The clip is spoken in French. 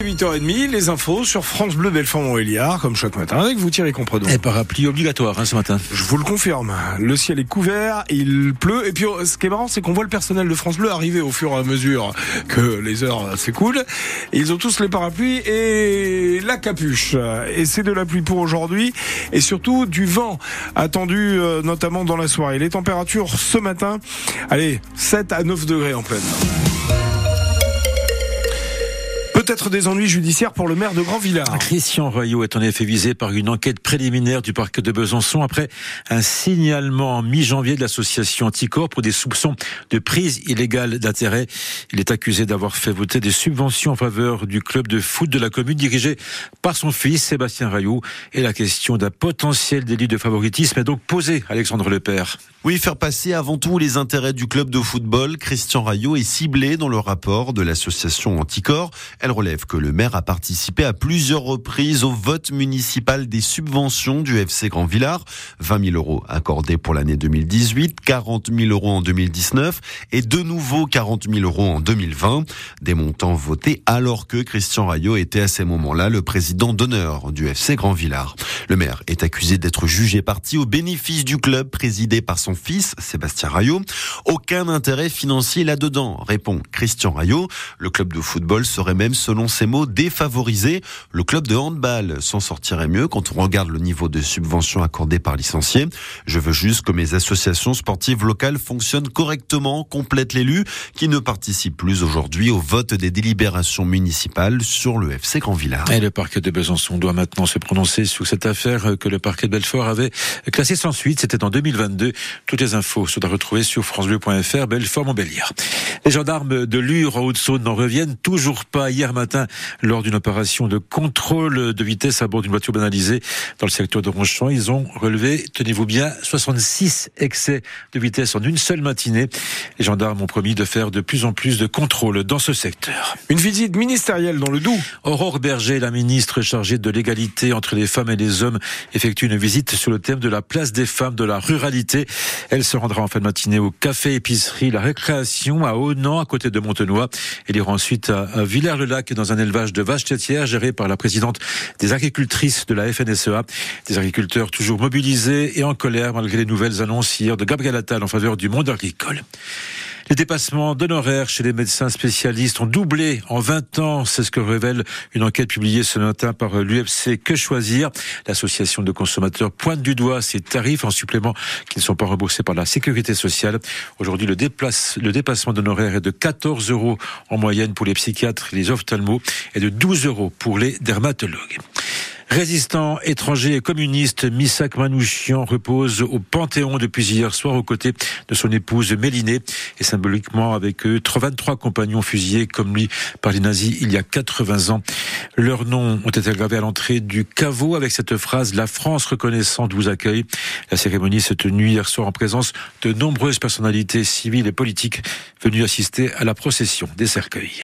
8h30, les infos sur France Bleu Belfort-Montbéliard, comme chaque matin, avec vous Thierry Compredon. Et parapluie obligatoire hein, ce matin. Je vous le confirme, le ciel est couvert, il pleut, et puis oh, ce qui est marrant, c'est qu'on voit le personnel de France Bleu arriver au fur et à mesure que les heures s'écoulent. Ils ont tous les parapluies et la capuche. Et c'est de la pluie pour aujourd'hui, et surtout du vent attendu euh, notamment dans la soirée. Les températures ce matin, allez, 7 à 9 degrés en pleine. Peut-être des ennuis judiciaires pour le maire de Grand-Villard. Christian Royot est en effet visé par une enquête préliminaire du parc de Besançon après un signalement en mi-janvier de l'association Anticor pour des soupçons de prise illégale d'intérêt. Il est accusé d'avoir fait voter des subventions en faveur du club de foot de la commune dirigé par son fils Sébastien Royot. Et la question d'un potentiel délit de favoritisme est donc posée, Alexandre Lepère. Oui, faire passer avant tout les intérêts du club de football. Christian Rayot est ciblé dans le rapport de l'association Anticor. Elle relève que le maire a participé à plusieurs reprises au vote municipal des subventions du FC Grand Villard. 20 000 euros accordés pour l'année 2018, 40 000 euros en 2019 et de nouveau 40 000 euros en 2020. Des montants votés alors que Christian Rayot était à ces moments-là le président d'honneur du FC Grand Villard. Le maire est accusé d'être jugé parti au bénéfice du club présidé par son fils, Sébastien Rayot. Aucun intérêt financier là-dedans, répond Christian Rayot. Le club de football serait même, selon ses mots, défavorisé. Le club de handball s'en sortirait mieux quand on regarde le niveau de subvention accordé par licencié. Je veux juste que mes associations sportives locales fonctionnent correctement, complète l'élu, qui ne participe plus aujourd'hui au vote des délibérations municipales sur le FC Grand Villard. Et le parquet de Besançon doit maintenant se prononcer sur cette affaire que le parquet de Belfort avait classée sans suite. C'était en 2022. Toutes les infos sont à retrouver sur francebleu.fr, Belfort-Montbéliard. Les gendarmes de Lure en Haute-Saône n'en reviennent toujours pas. Hier matin, lors d'une opération de contrôle de vitesse à bord d'une voiture banalisée dans le secteur de Ronchamp, ils ont relevé, tenez-vous bien, 66 excès de vitesse en une seule matinée. Les gendarmes ont promis de faire de plus en plus de contrôles dans ce secteur. Une visite ministérielle dans le Doubs. Aurore Berger, la ministre chargée de l'égalité entre les femmes et les hommes, effectue une visite sur le thème de la place des femmes de la ruralité. Elle se rendra en fin de matinée au café épicerie La Récréation à Aunan, à côté de Montenoy. Elle ira ensuite à Villers-le-Lac dans un élevage de vaches laitières géré par la présidente des agricultrices de la FNSEA. Des agriculteurs toujours mobilisés et en colère malgré les nouvelles annonces hier de Gabriel Attal en faveur du monde agricole. Les dépassements d'honoraires chez les médecins spécialistes ont doublé en 20 ans. C'est ce que révèle une enquête publiée ce matin par l'UFC Que Choisir. L'association de consommateurs pointe du doigt ces tarifs en supplément qui ne sont pas remboursés par la sécurité sociale. Aujourd'hui, le, dépassement d'honoraires est de 14 euros en moyenne pour les psychiatres et les ophtalmos et de 12 euros pour les dermatologues. Résistant étranger et communiste, Misak Manouchian repose au Panthéon depuis hier soir aux côtés de son épouse Mélinée et symboliquement avec eux 23 compagnons fusillés comme lui par les nazis il y a 80 ans. Leurs noms ont été gravés à l'entrée du caveau avec cette phrase La France reconnaissante vous accueille. La cérémonie s'est tenue hier soir en présence de nombreuses personnalités civiles et politiques venues assister à la procession des cercueils.